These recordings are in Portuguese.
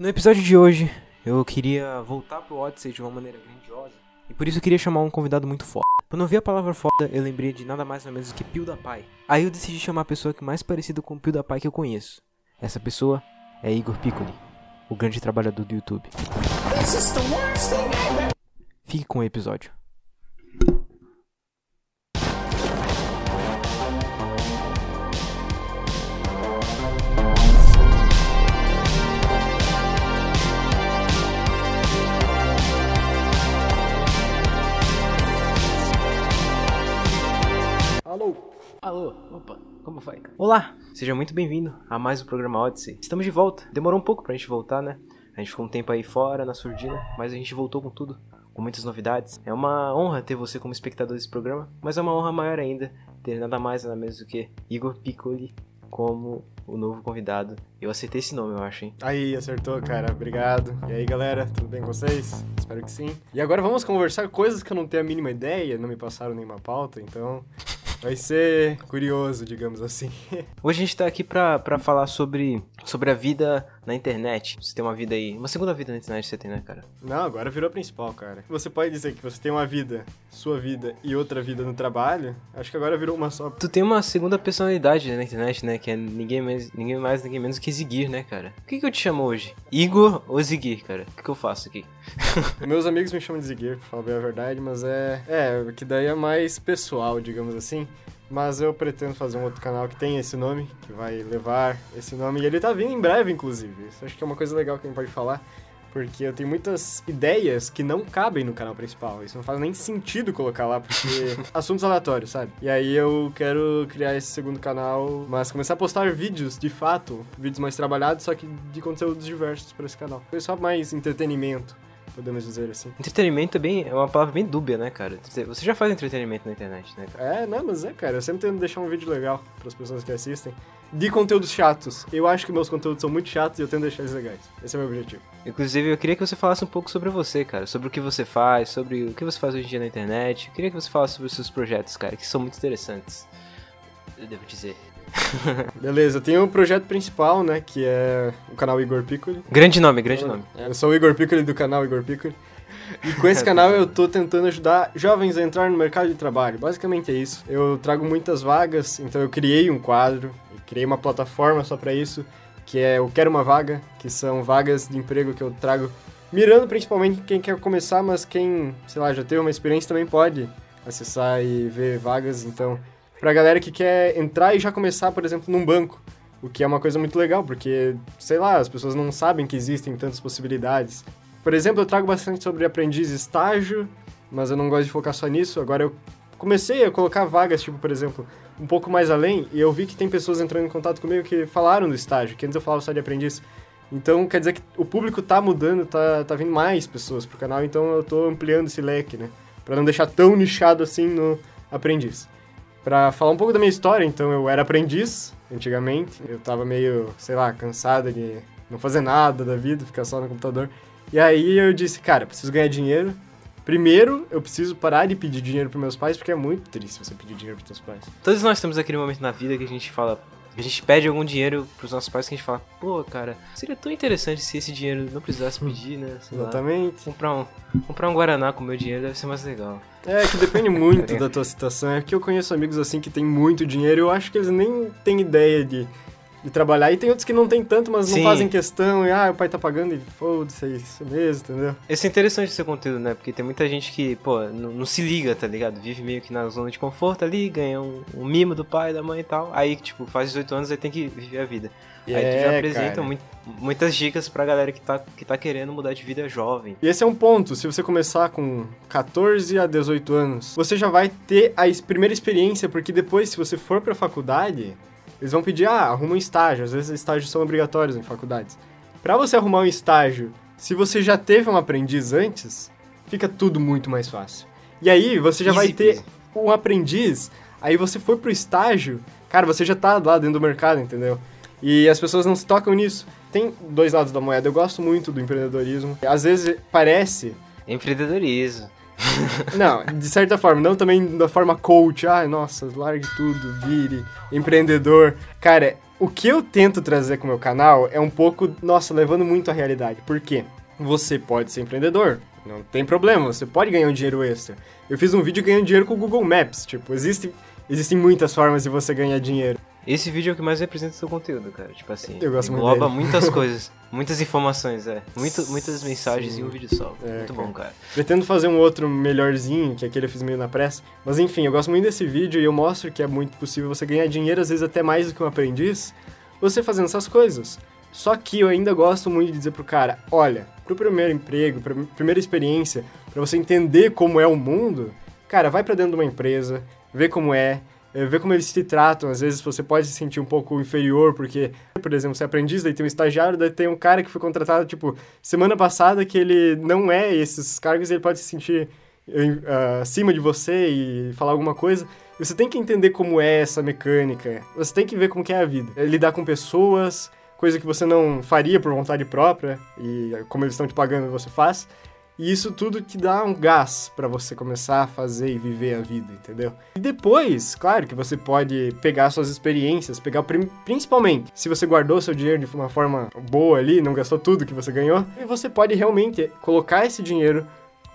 No episódio de hoje, eu queria voltar pro Odyssey de uma maneira grandiosa. E por isso eu queria chamar um convidado muito foda. Quando eu vi a palavra foda, eu lembrei de nada mais ou menos que PewDiePie. Aí eu decidi chamar a pessoa que mais parecida com o PewDiePie que eu conheço. Essa pessoa é Igor Piccoli, o grande trabalhador do YouTube. Fique com o episódio. Alô? Opa, como vai? Olá, seja muito bem-vindo a mais um programa Odyssey. Estamos de volta. Demorou um pouco pra gente voltar, né? A gente ficou um tempo aí fora, na surdina, mas a gente voltou com tudo, com muitas novidades. É uma honra ter você como espectador desse programa, mas é uma honra maior ainda ter nada mais nada menos do que Igor Piccoli como o novo convidado. Eu acertei esse nome, eu acho, hein? Aí, acertou, cara. Obrigado. E aí, galera, tudo bem com vocês? Espero que sim. E agora vamos conversar coisas que eu não tenho a mínima ideia, não me passaram nenhuma pauta, então vai ser curioso, digamos assim. Hoje a gente tá aqui pra, pra falar sobre, sobre a vida na internet. Você tem uma vida aí, uma segunda vida na internet você tem, né, cara? Não, agora virou a principal, cara. Você pode dizer que você tem uma vida, sua vida e outra vida no trabalho? Acho que agora virou uma só. Tu tem uma segunda personalidade na internet, né? Que é ninguém mais, ninguém mais, ninguém menos que Zigir, né, cara? O que, que eu te chamo hoje? Igor ou Zigir, cara? O que, que eu faço aqui? Meus amigos me chamam de Ziguir, pra falar bem a verdade, mas é. É, que daí é mais pessoal, digamos assim. Mas eu pretendo fazer um outro canal que tem esse nome, que vai levar esse nome. E ele tá vindo em breve, inclusive. Isso acho que é uma coisa legal que a gente pode falar. Porque eu tenho muitas ideias que não cabem no canal principal. Isso não faz nem sentido colocar lá, porque assuntos aleatórios, sabe? E aí eu quero criar esse segundo canal, mas começar a postar vídeos, de fato, vídeos mais trabalhados, só que de conteúdos diversos para esse canal. Foi só mais entretenimento, podemos dizer assim. Entretenimento é, bem, é uma palavra bem dúbia, né, cara? Você já faz entretenimento na internet, né, cara? É, não, mas é, cara, eu sempre tento deixar um vídeo legal para as pessoas que assistem. De conteúdos chatos. Eu acho que meus conteúdos são muito chatos e eu tento deixar eles legais. Esse é o meu objetivo. Inclusive, eu queria que você falasse um pouco sobre você, cara. Sobre o que você faz, sobre o que você faz hoje em dia na internet. Eu queria que você falasse sobre os seus projetos, cara, que são muito interessantes. Eu devo dizer. Beleza, eu tenho o projeto principal, né, que é o canal Igor Piccoli. Grande nome, grande nome. Eu sou o Igor Piccoli do canal Igor Piccoli. E com esse canal eu tô tentando ajudar jovens a entrar no mercado de trabalho. Basicamente é isso. Eu trago muitas vagas, então eu criei um quadro, criei uma plataforma só para isso, que é o Quero uma Vaga, que são vagas de emprego que eu trago mirando principalmente quem quer começar, mas quem, sei lá, já teve uma experiência também pode acessar e ver vagas, então pra galera que quer entrar e já começar, por exemplo, num banco. O que é uma coisa muito legal, porque, sei lá, as pessoas não sabem que existem tantas possibilidades. Por exemplo, eu trago bastante sobre aprendiz estágio, mas eu não gosto de focar só nisso. Agora eu comecei a colocar vagas, tipo, por exemplo, um pouco mais além, e eu vi que tem pessoas entrando em contato comigo que falaram do estágio, que antes eu falava só de aprendiz. Então, quer dizer que o público tá mudando, tá, tá vindo mais pessoas pro canal, então eu tô ampliando esse leque, né? Pra não deixar tão nichado assim no aprendiz. Pra falar um pouco da minha história, então, eu era aprendiz antigamente, eu tava meio, sei lá, cansado de não fazer nada da vida, ficar só no computador. E aí eu disse, cara, preciso ganhar dinheiro. Primeiro, eu preciso parar de pedir dinheiro pros meus pais, porque é muito triste você pedir dinheiro pros seus pais. Todos nós temos aquele momento na vida que a gente fala. A gente pede algum dinheiro pros nossos pais que a gente fala, pô, cara, seria tão interessante se esse dinheiro não precisasse pedir, né? Sei lá. Exatamente. Comprar um, comprar um Guaraná com o meu dinheiro deve ser mais legal. É, que depende muito da tua situação. É que eu conheço amigos assim que têm muito dinheiro e eu acho que eles nem têm ideia de, de trabalhar. E tem outros que não têm tanto, mas Sim. não fazem questão. E, ah, o pai tá pagando e foda-se, é isso mesmo, entendeu? Esse é interessante esse conteúdo, né? Porque tem muita gente que, pô, não, não se liga, tá ligado? Vive meio que na zona de conforto ali, ganha um, um mimo do pai, da mãe e tal. Aí, tipo, faz 18 anos e tem que viver a vida. Aí tu já É, apresenta muito- muitas dicas pra galera que tá, que tá querendo mudar de vida jovem. E esse é um ponto, se você começar com 14 a 18 anos, você já vai ter a primeira experiência, porque depois, se você for pra faculdade, eles vão pedir, ah, arruma um estágio, às vezes estágios são obrigatórios em faculdades. Pra você arrumar um estágio, se você já teve um aprendiz antes, fica tudo muito mais fácil. E aí, você já vai Easy ter peasy. um aprendiz, aí você foi pro estágio, cara, você já tá lá dentro do mercado, entendeu? E as pessoas não se tocam nisso. Tem dois lados da moeda. Eu gosto muito do empreendedorismo. Às vezes parece. Empreendedorismo. Não, de certa forma, não também da forma coach. Ai, nossa, largue tudo, vire empreendedor. Cara, O que eu tento trazer com o meu canal é um pouco, nossa, levando muito à realidade. Por quê? Você pode ser empreendedor, não tem problema, você pode ganhar um dinheiro extra. Eu fiz um vídeo ganhando dinheiro com o Google Maps, tipo, existe, existem muitas formas de você ganhar dinheiro. Esse vídeo é o que mais representa o seu conteúdo, cara. Tipo assim, Eu gosto muito engloba dele. muitas coisas, muitas informações, é. Muito, muitas mensagens Sim. em um vídeo só. É, Muito cara. bom, cara. Pretendo fazer um outro melhorzinho, que aquele eu fiz meio na pressa. Mas enfim, eu gosto muito desse vídeo e eu mostro que é muito possível você ganhar dinheiro, às vezes até mais do que um aprendiz, você fazendo essas coisas. Só que eu ainda gosto muito de dizer pro cara, olha, pro primeiro emprego, pra primeira experiência, pra você entender como é o mundo, cara, vai pra dentro de uma empresa, vê como é, eh, vê como eles se tratam. Às vezes você pode se sentir um pouco inferior, porque, por exemplo, você é aprendiz, daí tem um estagiário, daí tem um cara que foi contratado, tipo, semana passada que ele não é esses cargos, ele pode se sentir em- ah, acima de você e falar alguma coisa. Você tem que entender como é essa mecânica. Você tem que ver como que é a vida. É lidar com pessoas, coisa que você não faria por vontade própria e como eles estão te pagando você faz. E isso tudo te dá um gás pra você começar a fazer e viver a vida, entendeu? E depois, claro que você pode pegar suas experiências, pegar principalmente se você guardou seu dinheiro de uma forma boa ali, não gastou tudo que você ganhou, e você pode realmente colocar esse dinheiro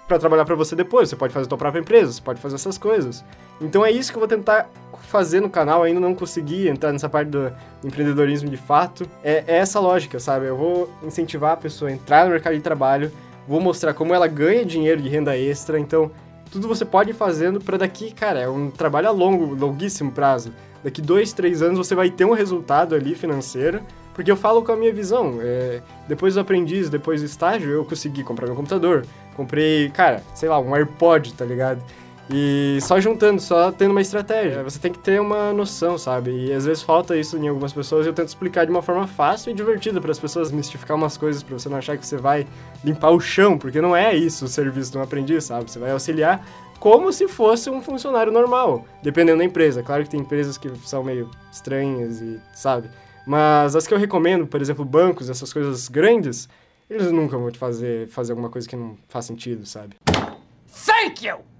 pra trabalhar pra você depois. Você pode fazer sua própria empresa, você pode fazer essas coisas. Então é isso que eu vou tentar fazer no canal, ainda não consegui entrar nessa parte do empreendedorismo de fato. É, é essa lógica, sabe? Eu vou incentivar a pessoa a entrar no mercado de trabalho, vou mostrar como ela ganha dinheiro de renda extra, então tudo você pode ir fazendo pra daqui, cara, é um trabalho a longo, longuíssimo prazo. Daqui dois, três anos você vai ter um resultado ali financeiro, porque eu falo com a minha visão. é, depois do aprendiz, depois do estágio, eu consegui comprar meu computador. Comprei, cara, sei lá, um AirPod, tá ligado? E só juntando, só tendo uma estratégia. Você tem que ter uma noção, sabe? E às vezes falta isso em algumas pessoas e eu tento explicar de uma forma fácil e divertida para as pessoas mistificar umas coisas para você não achar que você vai limpar o chão, porque não é isso o serviço de um aprendiz, sabe? Você vai auxiliar como se fosse um funcionário normal, dependendo da empresa. Claro que tem empresas que são meio estranhas e, sabe? Mas as que eu recomendo, por exemplo, bancos, essas coisas grandes, eles nunca vão te fazer fazer alguma coisa que não faz sentido, sabe?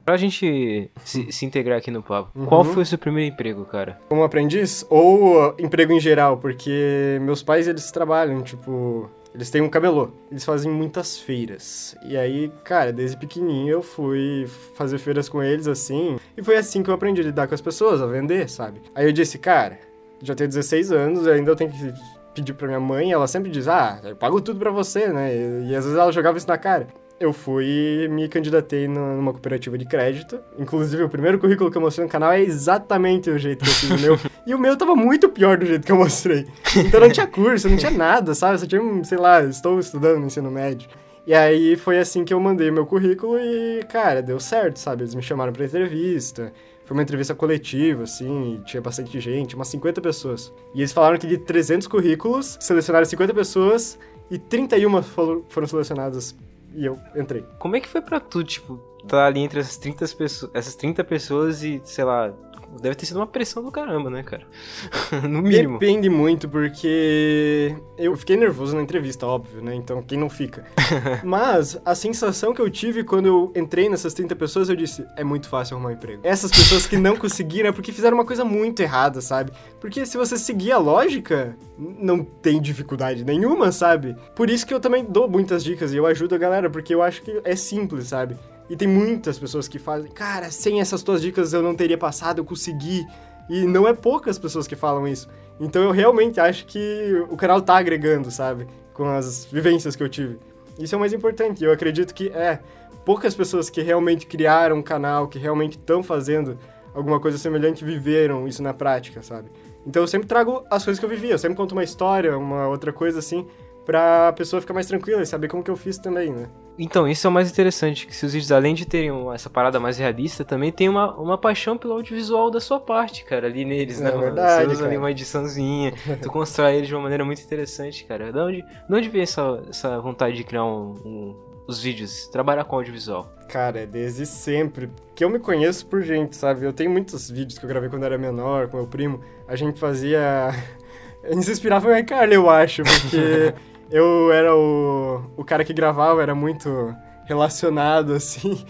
Pra gente se, se integrar aqui no papo, Uhum. qual foi o seu primeiro emprego, cara? Como aprendiz ou uh, emprego em geral, porque meus pais eles trabalham, tipo, eles têm um camelô, eles fazem muitas feiras. E aí, cara, desde pequenininho eu fui fazer feiras com eles assim, e foi assim que eu aprendi a lidar com as pessoas, a vender, sabe? Aí eu disse, cara, já tenho 16 anos, ainda eu tenho que pedir pra minha mãe, ela sempre diz, ah, eu pago tudo pra você, né? E, e às vezes ela jogava isso na cara. Eu fui e me candidatei nu- numa cooperativa de crédito. Inclusive, o primeiro currículo que eu mostrei no canal é exatamente o jeito que eu fiz o meu. e o meu tava muito pior do jeito que eu mostrei. Então não tinha curso, não tinha nada, sabe? Só tinha, sei lá, estou estudando no ensino médio. E aí foi assim que eu mandei meu currículo e, cara, deu certo, sabe? Eles me chamaram pra entrevista. Foi uma entrevista coletiva, assim, tinha bastante gente, umas 50 pessoas. E eles falaram que de 300 currículos, selecionaram 50 pessoas e 31 foram foram selecionadas e eu entrei. Como é que foi pra tu, tipo, tá ali entre essas 30 pessoas, essas 30 pessoas e, sei lá, deve ter sido uma pressão do caramba, né, cara? no mínimo. Depende muito, porque eu fiquei nervoso na entrevista, óbvio, né? Então, quem não fica? Mas a sensação que eu tive quando eu entrei nessas 30 pessoas, eu disse, é muito fácil arrumar um emprego. Essas pessoas que não conseguiram é porque fizeram uma coisa muito errada, sabe? Porque se você seguir a lógica, não tem dificuldade nenhuma, sabe? Por isso que eu também dou muitas dicas e eu ajudo a galera, porque eu acho que é simples, sabe? E tem muitas pessoas que fazem, cara, sem essas tuas dicas eu não teria passado, eu consegui. E não é poucas pessoas que falam isso. Então eu realmente acho que o canal tá agregando, sabe? Com as vivências que eu tive. Isso é o mais importante. Eu acredito que é poucas pessoas que realmente criaram um canal, que realmente estão fazendo alguma coisa semelhante, viveram isso na prática, sabe? Então eu sempre trago as coisas que eu vivi. Eu sempre conto uma história, uma outra coisa assim, pra pessoa ficar mais tranquila e saber como que eu fiz também, né? Então, isso é o mais interessante, que se os vídeos, além de terem essa parada mais realista, também tem uma, uma paixão pelo audiovisual da sua parte, cara, ali neles, né? É verdade, Você usa ali uma ediçãozinha, tu constrói ele de uma maneira muito interessante, cara. De onde, de onde vem essa, essa vontade de criar um- um- os vídeos, trabalhar com audiovisual? Cara, é desde sempre. Que eu me conheço por gente, sabe? Eu tenho muitos vídeos que eu gravei quando era menor, com meu primo. A gente fazia. A gente se inspirava no iCarly, eu acho, porque eu era o, o cara que gravava, era muito relacionado, assim,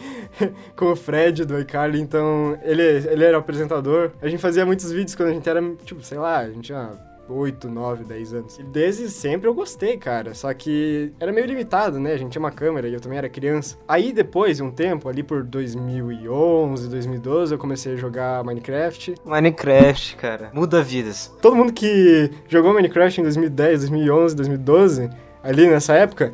com o Fred do iCarly, então ele, ele era o apresentador. A gente fazia muitos vídeos quando a gente era, tipo, sei lá, a gente tinha 8, 9, 10 anos. E desde sempre eu gostei, cara. Só que era meio limitado, né? A gente tinha uma câmera e eu também era criança. Aí depois de um tempo, ali por 2011, 2012, eu comecei a jogar Minecraft. Minecraft, cara. Muda vidas. Todo mundo que jogou Minecraft em 2010, 2011, 2012, ali nessa época,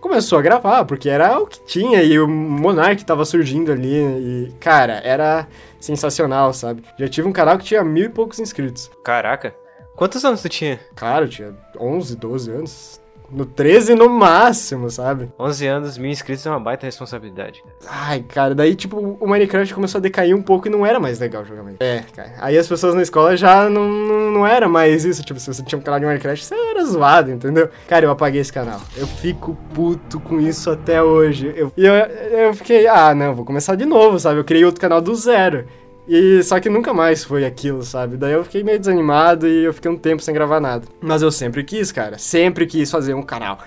começou a gravar, porque era o que tinha e o Monark tava surgindo ali e, cara, era sensacional, sabe? Já tive um canal que tinha mil e poucos inscritos. Caraca. Quantos anos tu tinha? Cara, eu tinha 11, 12 anos. No 13 no máximo, sabe? 11 anos, mil inscritos é uma baita responsabilidade. Cara. Ai, cara, daí, tipo, o Minecraft começou a decair um pouco e não era mais legal jogar Minecraft. É, cara. Aí as pessoas na escola já não, não, não era mais isso. Tipo, se você tinha um canal de Minecraft, você era zoado, entendeu? Cara, eu apaguei esse canal. Eu fico puto com isso até hoje. Eu, e eu, eu fiquei, ah, não, vou começar de novo, sabe? Eu criei outro canal do zero. E só que nunca mais foi aquilo, sabe? Daí eu fiquei meio desanimado e eu fiquei um tempo sem gravar nada. Mas eu sempre quis, cara. Sempre quis fazer um canal.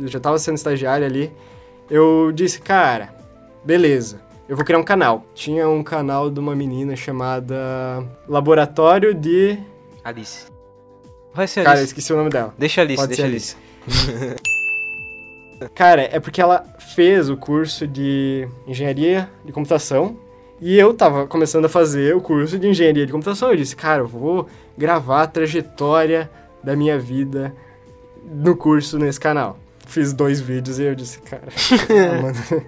Eu já tava sendo estagiário ali. Eu disse, cara, beleza. Eu vou criar um canal. Tinha um canal de uma menina chamada Laboratório de. Alice. Vai ser Cara, eu Alice. esqueci o nome dela. Deixa Alice, Pode deixa a ser Alice. Cara, é porque ela fez o curso de engenharia de computação e eu tava começando a fazer o curso de engenharia de computação. Eu disse, cara, eu vou gravar a trajetória da minha vida no curso nesse canal. Fiz dois vídeos e eu disse, cara, ah, mano,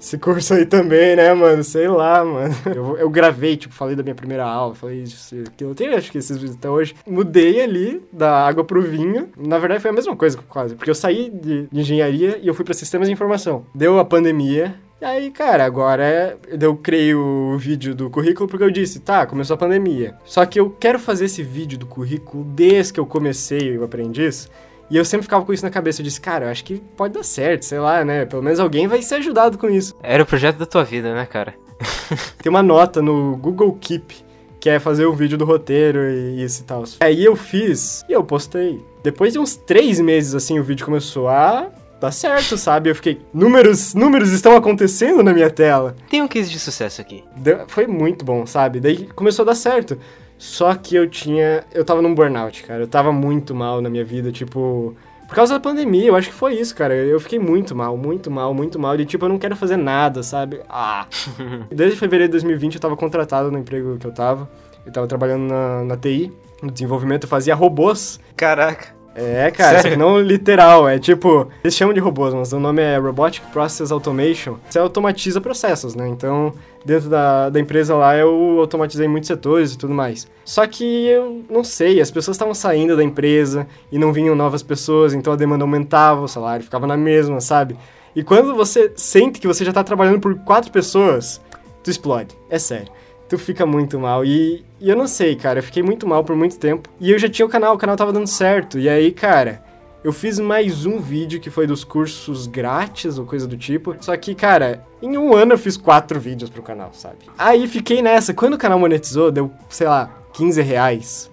esse curso aí também, né, mano? Sei lá, mano. Eu, eu gravei, tipo, falei da minha primeira aula, falei isso, aquilo. Eu tenho, acho que esses vídeos até hoje. Mudei ali da água pro vinho. Na verdade, foi a mesma coisa, quase. Porque eu saí de, de engenharia e eu fui pra sistemas de informação. Deu a pandemia. E aí, cara, agora eu criei o vídeo do currículo porque eu disse, tá, começou a pandemia. Só que eu quero fazer esse vídeo do currículo desde que eu comecei o aprendiz. E eu sempre ficava com isso na cabeça. Eu disse, cara, eu acho que pode dar certo, sei lá, né? Pelo menos alguém vai ser ajudado com isso. Era o projeto da tua vida, né, cara? Tem uma nota no Google Keep, que é fazer o vídeo do roteiro e isso e tal. Aí eu fiz e eu postei. Depois de uns três meses, assim, o vídeo começou a dar certo, sabe? Eu fiquei, números, números estão acontecendo na minha tela. Tem um case de sucesso aqui. Deu- foi muito bom, sabe? Daí começou a dar certo. Só que eu tinha. Eu tava num burnout, cara. Eu tava muito mal na minha vida, tipo. Por causa da pandemia, eu acho que foi isso, cara. Eu fiquei muito mal, muito mal, muito mal. E tipo, eu não quero fazer nada, sabe? Ah. Desde fevereiro de 2020 eu tava contratado no emprego que eu tava. Eu tava trabalhando na, na TI, no desenvolvimento, eu fazia robôs. Caraca. É, cara, só que não literal, é tipo, eles chamam de robôs, mas o nome é Robotic Process Automation. Você automatiza processos, né? Então, dentro da, da empresa lá, eu automatizei muitos setores e tudo mais. Só que eu não sei, as pessoas estavam saindo da empresa e não vinham novas pessoas, então a demanda aumentava, o salário ficava na mesma, sabe? E quando você sente que você já tá trabalhando por quatro pessoas, tu explode, é sério tu fica muito mal. E, e eu não sei, cara, eu fiquei muito mal por muito tempo. E eu já tinha o canal, o canal tava dando certo. E aí, cara, eu fiz mais um vídeo que foi dos cursos grátis ou coisa do tipo. Só que, cara, em um ano eu fiz quatro vídeos pro canal, sabe? Aí fiquei nessa. Quando o canal monetizou, deu, sei lá, 15 reais.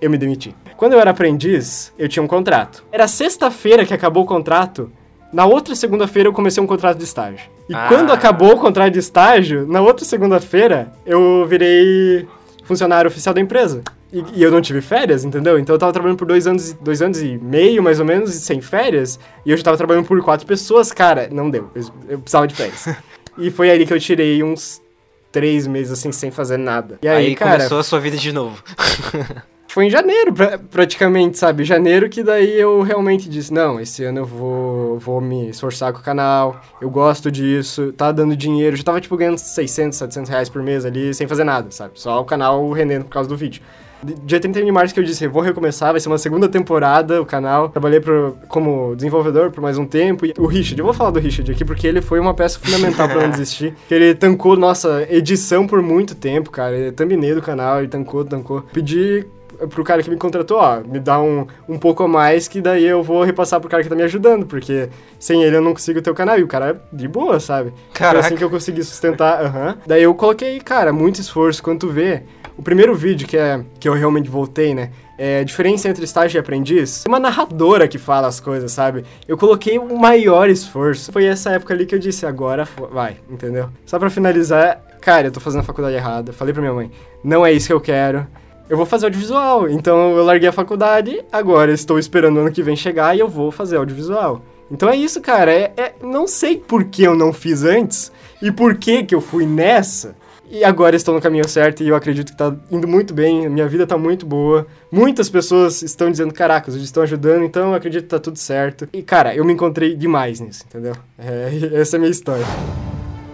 Eu me demiti. Quando eu era aprendiz, eu tinha um contrato. Era sexta-feira que acabou o contrato. Na outra segunda-feira eu comecei um contrato de estágio. E Ah. quando acabou o contrato de estágio, na outra segunda-feira eu virei funcionário oficial da empresa. E, e eu não tive férias, entendeu? Então eu tava trabalhando por dois anos, e- dois anos e meio, mais ou menos, e sem férias. E eu já tava trabalhando por quatro pessoas, cara, não deu. Eu, eu precisava de férias. e foi ali que eu tirei uns três meses, assim, sem fazer nada. E aí, Aí, cara, começou a sua vida de novo. foi em janeiro, pra- praticamente, sabe? Janeiro que daí eu realmente disse, não, esse ano eu vou, vou me esforçar com o canal, eu gosto disso, tá dando dinheiro. Já tava, tipo, ganhando 600, 700 reais por mês ali, sem fazer nada, sabe? Só o canal rendendo por causa do vídeo. De- Dia 31 de março que eu disse, eu vou recomeçar, vai ser uma segunda temporada o canal. Trabalhei pro, como desenvolvedor por mais um tempo. E o Richard, eu vou falar do Richard aqui porque ele foi uma peça fundamental pra não desistir. Que ele tancou nossa edição por muito tempo, cara. Ele é thumbnail do canal, ele tancou, tancou. Pedi pro cara que me contratou, ó, me dá um, um pouco a mais que daí eu vou repassar pro cara que tá me ajudando, porque sem ele eu não consigo ter o canal. E o cara é de boa, sabe? Caraca. Foi assim que eu consegui sustentar, aham. Daí eu coloquei, cara, muito esforço. Quando tu vê, o primeiro vídeo que, é, que eu realmente voltei, né? É a diferença entre estágio e aprendiz. É uma narradora que fala as coisas, sabe? Eu coloquei o maior esforço. Foi essa época ali que eu disse, agora vai, entendeu? Só pra finalizar, cara, eu tô fazendo a faculdade errada. Falei pra minha mãe, não é isso que eu quero. Eu vou fazer audiovisual. Então eu larguei a faculdade, agora estou esperando o ano que vem chegar e eu vou fazer audiovisual. Então é isso, cara. É, é, não sei por que eu não fiz antes e por que que eu fui nessa. E agora estou no caminho certo e eu acredito que tá indo muito bem, minha vida tá muito boa. Muitas pessoas estão dizendo, caracas, eles estão ajudando, então eu acredito que tá tudo certo. E, cara, eu me encontrei demais nisso, entendeu? É, essa é a minha história.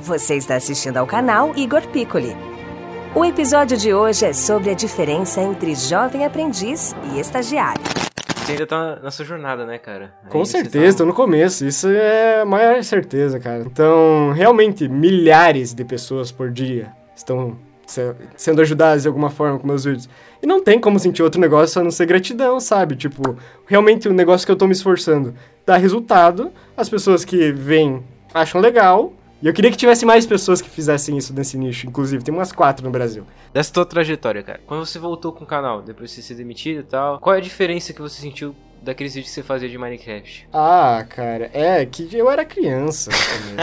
Você está assistindo ao canal Igor Piccoli. O episódio de hoje é sobre a diferença entre jovem aprendiz e estagiário. Você ainda tá na sua jornada, né, cara? Com você certeza, tá- tô no começo. Isso é a maior certeza, cara. Então, realmente, milhares de pessoas por dia estão se- sendo ajudadas de alguma forma com meus vídeos. E não tem como sentir outro negócio a não ser gratidão, sabe? Tipo, realmente o negócio que eu tô me esforçando dá resultado, as pessoas que vêm acham legal. E eu queria que tivesse mais pessoas que fizessem isso nesse nicho. Inclusive, tem umas quatro no Brasil. Dessa tua trajetória, cara. Quando você voltou com o canal, depois de ser demitido e tal, qual é a diferença que você sentiu daqueles vídeos que você fazia de Minecraft? Ah, cara, é que eu era criança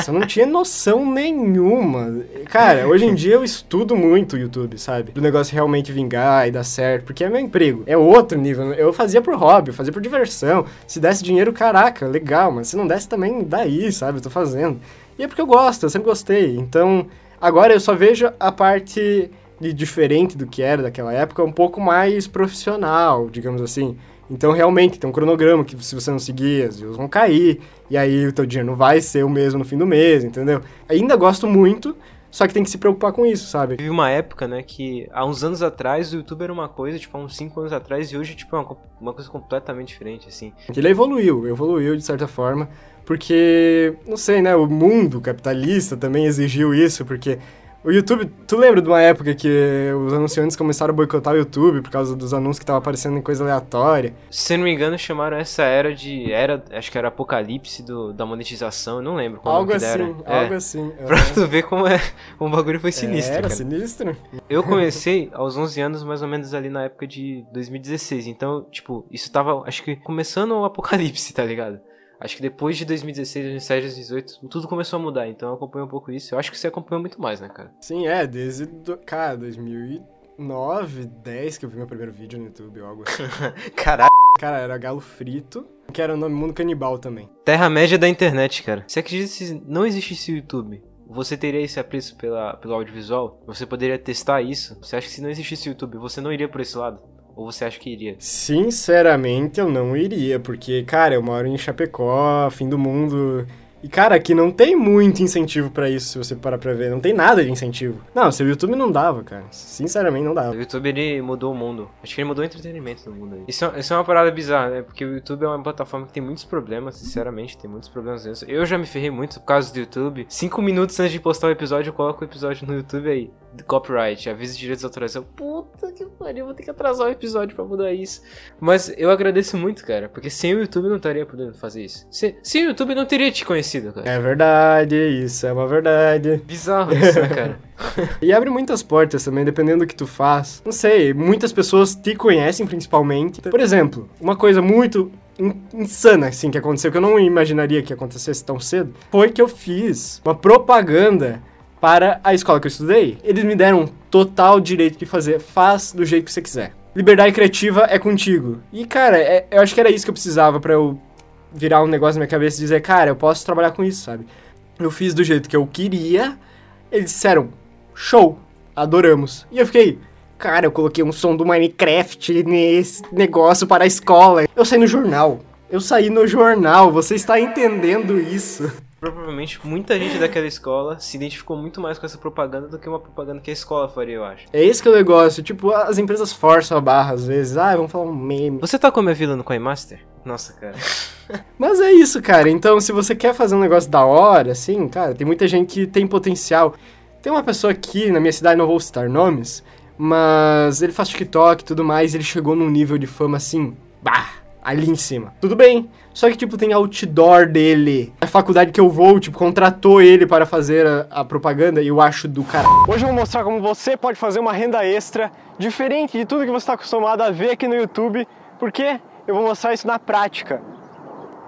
eu não tinha noção nenhuma. Cara, hoje em dia eu estudo muito o YouTube, sabe? Do negócio realmente vingar e dar certo, porque é meu emprego. É outro nível. Eu fazia por hobby, eu fazia por diversão. Se desse dinheiro, caraca, legal, mas se não desse também, daí, sabe? Eu tô fazendo. E é porque eu gosto, eu sempre gostei. Então, agora eu só vejo a parte de diferente do que era daquela época, um pouco mais profissional, digamos assim. Então, realmente, tem um cronograma que se você não seguir, as views vão cair, e aí o teu dinheiro não vai ser o mesmo no fim do mês, entendeu? Ainda gosto muito, só que tem que se preocupar com isso, sabe? Teve uma época, né, que há uns anos atrás o YouTube era uma coisa, tipo, há uns 5 anos atrás, e hoje, tipo, é uma, uma coisa completamente diferente, assim. Ele evoluiu, evoluiu de certa forma, porque, não sei, né, o mundo capitalista também exigiu isso, porque o YouTube, tu lembra de uma época que os anunciantes começaram a boicotar o YouTube por causa dos anúncios que estavam aparecendo em coisa aleatória? Se não me engano, chamaram essa era de. Era, acho que era apocalipse do, da monetização, não lembro qual algo nome que assim, deram. algo É, assim. Pra tu ver como é. O bagulho foi sinistro. Era cara. sinistro. Eu comecei aos 11 anos, mais ou menos ali na época de 2016. Então, tipo, isso tava, acho que começando o apocalipse, tá ligado? Acho que depois de 2016, 2017, 2018, tudo começou a mudar. Então eu acompanho um pouco isso. Eu acho que você acompanhou muito mais, né, cara? Sim, é, desde, do, cara, 2009, 10 que eu vi meu primeiro vídeo no YouTube ou algo assim. Caralho. Cara, era Galo Frito, que era o nome Mundo Canibal também. Terra-média da internet, cara. Você acredita que se não existisse o YouTube, você teria esse apreço pela, pelo audiovisual? Você poderia testar isso? Você acha que se não existisse o YouTube, você não iria por esse lado? Ou você acha que iria? Sinceramente, eu não iria, porque, cara, eu moro em Chapecó, fim do mundo. E, cara, aqui não tem muito incentivo pra isso, se você parar pra ver. Não tem nada de incentivo. Não, seu YouTube não dava, cara. Sinceramente, não O dava. YouTube ele mudou o mundo. Acho que ele mudou o entretenimento do mundo aí. Isso, é- isso é uma parada bizarra, né? Porque o YouTube é uma plataforma que tem muitos problemas, sinceramente, tem muitos problemas mesmo. Eu já me ferrei muito por causa do YouTube. Cinco minutos antes de postar o episódio, eu coloco o episódio no YouTube aí. Copyright, aviso de direitos autorais. Eu, puta que pariu, vou ter que atrasar o episódio pra mudar isso. Mas eu agradeço muito, cara, porque sem o YouTube eu não estaria podendo fazer isso. Se- sem o YouTube eu não teria te conhecido, cara. É verdade, isso é uma verdade. Bizarro isso, né, cara? E abre muitas portas também, dependendo do que tu faz. Não sei, muitas pessoas te conhecem principalmente. Por exemplo, uma coisa muito in- insana, assim, que aconteceu, que eu não imaginaria que acontecesse tão cedo, foi que eu fiz uma propaganda para a escola que eu estudei. Eles me deram total direito de fazer, faz do jeito que você quiser. Liberdade criativa é contigo. E, cara, é- eu acho que era isso que eu precisava pra eu virar um negócio na minha cabeça e dizer, cara, eu posso trabalhar com isso, sabe? Eu fiz do jeito que eu queria. Eles disseram, show, adoramos. E eu fiquei, cara, eu coloquei um som do Minecraft nesse negócio para a escola. Eu saí no jornal. Eu saí no jornal, você está entendendo isso? Provavelmente muita gente daquela escola se identificou muito mais com essa propaganda do que uma propaganda que a escola faria, eu acho. É esse que é o negócio, tipo, as empresas forçam a barra às vezes. Ah, vamos falar um meme. Você tá com a minha vila no Coinmaster? Nossa, cara. Mas é isso, cara. Então, se você quer fazer um negócio da hora, assim, cara, tem muita gente que tem potencial. Tem uma pessoa aqui na minha cidade, não vou citar nomes, mas ele faz TikTok e tudo mais, ele chegou num nível de fama assim, bah, ali em cima. Tudo bem. Só que, tipo, tem outdoor dele. A faculdade que eu vou, tipo, contratou ele para fazer a, a propaganda e eu acho do cara. Hoje eu vou mostrar como você pode fazer uma renda extra diferente de tudo que você está acostumado a ver aqui no YouTube, porque eu vou mostrar isso na prática.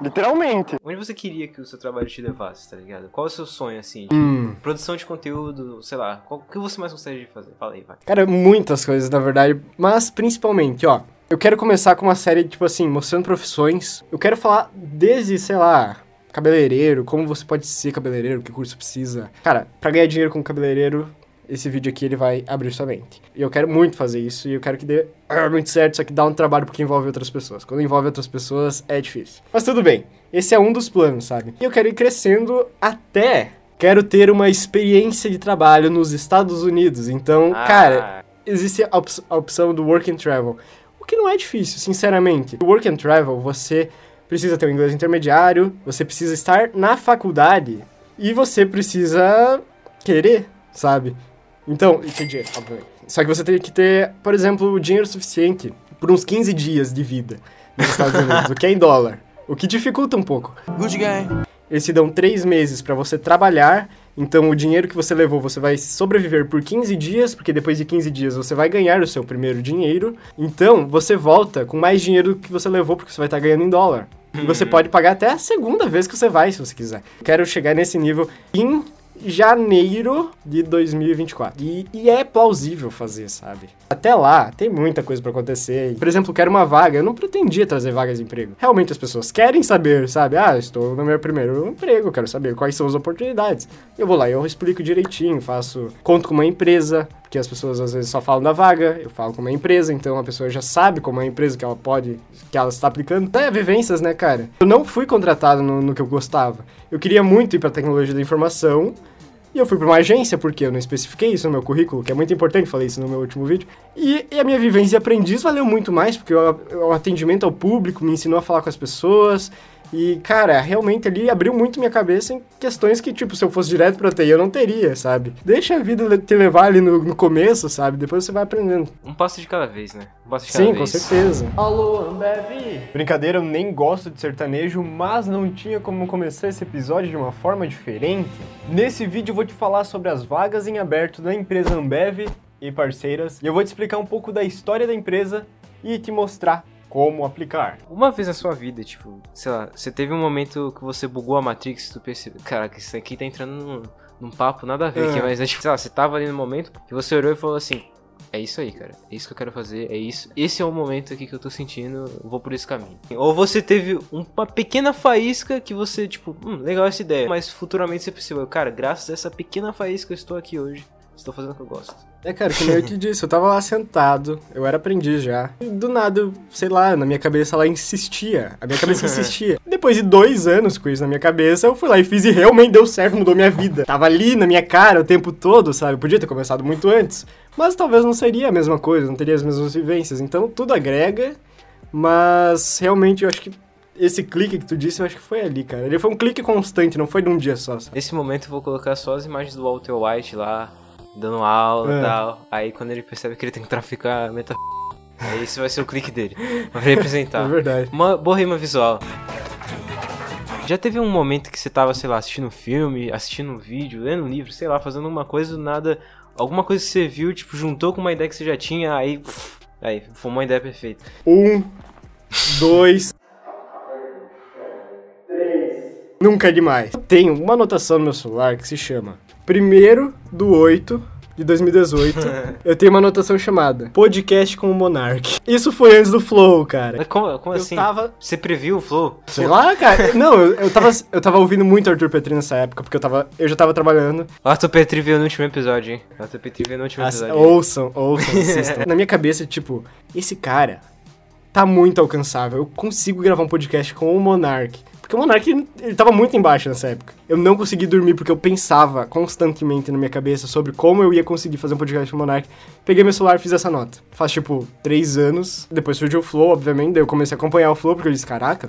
Literalmente. Onde você queria que o seu trabalho te levasse, tá ligado? Qual é o seu sonho, assim? Hum. Produção de conteúdo, sei lá. Qual, o que você mais gostaria de fazer? Fala aí, vai. Cara, muitas coisas, na verdade. Mas principalmente, ó. Eu quero começar com uma série, tipo assim, mostrando profissões. Eu quero falar desde, sei lá, cabeleireiro, como você pode ser cabeleireiro, que curso precisa. Cara, pra ganhar dinheiro como cabeleireiro, esse vídeo aqui ele vai abrir sua mente. E eu quero muito fazer isso e eu quero que dê ah, muito certo, só que dá um trabalho porque envolve outras pessoas. Quando envolve outras pessoas é difícil. Mas tudo bem, esse é um dos planos, sabe? E eu quero ir crescendo até quero ter uma experiência de trabalho nos Estados Unidos. Então, Ah. cara, existe a, op- a opção do work and travel. O que não é difícil, sinceramente. O work and travel, você precisa ter um inglês intermediário, você precisa estar na faculdade e você precisa querer, sabe? Então, e dinheiro, obviamente. Só que você tem que ter, por exemplo, o dinheiro suficiente por uns 15 dias de vida nos Estados Unidos, o que é em dólar. O que dificulta um pouco. Gucci gang. Eles te dão três meses pra você trabalhar, então o dinheiro que você levou você vai sobreviver por 15 dias, porque depois de 15 dias você vai ganhar o seu primeiro dinheiro. Então você volta com mais dinheiro que você levou, porque você vai estar ganhando em dólar. E você pode pagar até a segunda vez que você vai, se você quiser. Quero chegar nesse nível em janeiro de 2024. E, e é plausível fazer, sabe? Até lá, tem muita coisa pra acontecer. Por exemplo, quero uma vaga. Eu não pretendia trazer vagas de emprego. Realmente as pessoas querem saber, sabe? Ah, estou no meu primeiro emprego, quero saber quais são as oportunidades. Eu vou lá, eu explico direitinho, faço conto com uma empresa, porque as pessoas às vezes só falam da vaga, eu falo com uma empresa, então a pessoa já sabe como é a empresa que ela pode, que ela está aplicando. Até vivências, né, cara? Eu não fui contratado no, no que eu gostava. Eu queria muito ir pra tecnologia da informação, e eu fui pra uma agência, porque eu não especifiquei isso no meu currículo, que é muito importante, falei isso no meu último vídeo. E, e a minha vivência de aprendiz valeu muito mais, porque o atendimento ao público me ensinou a falar com as pessoas. E, cara, realmente ali abriu muito minha cabeça em questões que, tipo, se eu fosse direto pra TI, eu não teria, sabe? Deixa a vida te levar ali no, no começo, sabe? Depois você vai aprendendo. Um passo de cada vez, né? Um passo de cada Sim, vez. com certeza. Alô, Ambev! Brincadeira, eu nem gosto de sertanejo, mas não tinha como começar esse episódio de uma forma diferente. Nesse vídeo eu vou te falar sobre as vagas em aberto da empresa Ambev e parceiras, e eu vou te explicar um pouco da história da empresa e te mostrar como aplicar. Uma vez na sua vida, tipo, sei lá, você teve um momento que você bugou a Matrix, tu percebeu, caraca, isso aqui tá entrando num, num papo nada a ver aqui, É. mas, é, tipo, sei lá, você tava ali no momento que você olhou e falou assim, é isso aí, cara, é isso que eu quero fazer, é isso, esse é o momento aqui que eu tô sentindo, eu vou por esse caminho. Ou você teve uma pequena faísca que você, tipo, hum, legal essa ideia, mas futuramente você percebeu, cara, graças a essa pequena faísca eu estou aqui hoje, estou fazendo o que eu gosto. É, cara, que nem eu te disse, eu tava lá sentado, eu era aprendiz já. E do nada, sei lá, na minha cabeça ela insistia. A minha cabeça insistia. Depois de dois anos com isso na minha cabeça, eu fui lá e fiz e realmente deu certo, mudou minha vida. Tava ali na minha cara o tempo todo, sabe? Eu podia ter começado muito antes. Mas talvez não seria a mesma coisa, não teria as mesmas vivências. Então tudo agrega, mas realmente eu acho que esse clique que tu disse, eu acho que foi ali, cara. Ele foi um clique constante, não foi de um dia só, sabe? Nesse momento eu vou colocar só as imagens do Walter White lá, dando aula e É. tal. Aí quando ele percebe que ele tem que traficar meta. Aí esse vai ser o clique dele. Pra representar. É verdade. Uma boa rima visual. Já teve um momento que você tava, sei lá, assistindo um filme, assistindo um vídeo, lendo um livro, sei lá, fazendo alguma coisa nada. Alguma coisa que você viu, tipo, juntou com uma ideia que você já tinha, aí. uf, aí, foi uma ideia perfeita. Um, dois, Nunca é demais. Tenho uma anotação no meu celular que se chama 1 do 8 de 2018. eu tenho uma anotação chamada Podcast com o Monark. Isso foi antes do Flow, cara. Mas como, como Eu assim? tava- Você previu o flow? Sei lá, cara. Não, eu, eu, tava, eu tava ouvindo muito Arthur Petri nessa época, porque eu, tava, eu já tava trabalhando. O Arthur Petri veio no último episódio, hein? O Arthur Petri veio no último Assi- episódio. ouçam, ouçam, assistam. Na minha cabeça, tipo, esse cara tá muito alcançável. Eu consigo gravar um podcast com o Monark. Porque o Monark, ele, tava muito embaixo nessa época. Eu não consegui dormir porque eu pensava constantemente na minha cabeça sobre como eu ia conseguir fazer um podcast com o Monark. Peguei meu celular e fiz essa nota. Faz, tipo, três anos. Depois surgiu o Flow, obviamente. Daí eu comecei a acompanhar o Flow, porque eu disse, caraca,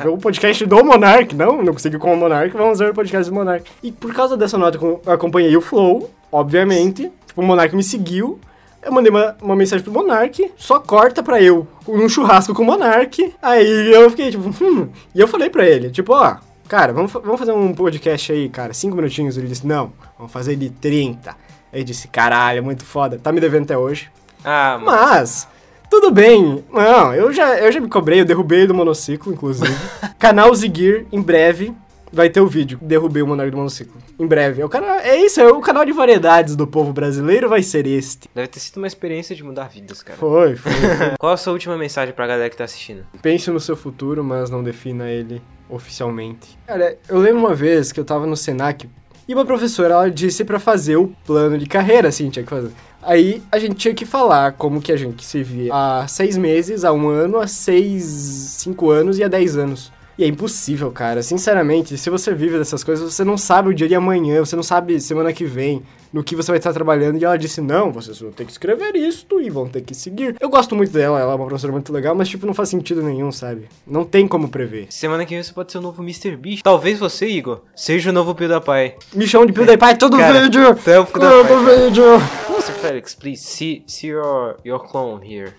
ver o podcast do Monark. Não, não consegui com o Monark, vamos ver o podcast do Monark. E por causa dessa nota, eu acompanhei o Flow, obviamente. Tipo, o Monark me seguiu. Eu mandei uma, uma mensagem pro Monark, só corta pra eu, num churrasco com o Monark. Aí eu fiquei tipo, hum. E eu falei pra ele, tipo, ó, cara, vamos, vamos fazer um podcast aí, cara, cinco minutinhos. Ele disse, não, vamos fazer de 30. Aí disse, caralho, muito foda, tá me devendo até hoje. Ah, mano. Mas, Tudo bem. Não, eu já, eu já me cobrei, eu derrubei do monociclo, inclusive. Canal Ziguir, em breve, vai ter o vídeo. Derrubei o Monarca do monociclo. Em breve. É, o canal, é isso, é o canal de variedades do povo brasileiro vai ser este. Deve ter sido uma experiência de mudar vidas, cara. Foi, foi. Qual a sua última mensagem pra galera que tá assistindo? Pense no seu futuro, mas não defina ele oficialmente. Cara, eu lembro uma vez que eu tava no Senac e uma professora, ela disse pra fazer o plano de carreira, assim, tinha que fazer. Aí a gente tinha que falar como que a gente se via há seis meses, há um ano, há seis, cinco anos e há dez anos. E é impossível, cara. Sinceramente, se você vive dessas coisas, você não sabe o dia de amanhã, você não sabe semana que vem, no que você vai estar trabalhando. E ela disse: Não, vocês vão ter que escrever isto e vão ter que seguir. Eu gosto muito dela, ela é uma professora muito legal, mas, tipo, não faz sentido nenhum, sabe? Não tem como prever. Semana que vem você pode ser o novo Mr. Beast. Talvez você, Igor, seja o novo PewDiePie. Me chamam de PewDiePie todo Cara, vídeo! Todo vídeo! Mr. Felix, please, see, see your, your clone here.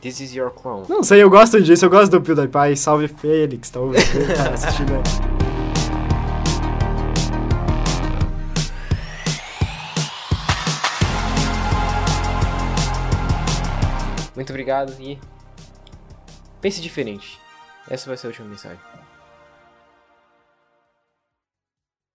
This is your clone. Não sei, eu gosto disso, eu gosto do PewDiePie. Salve Félix, tá ouvindo? Tá assistindo aí. Muito obrigado e pense diferente. Essa vai ser a última mensagem.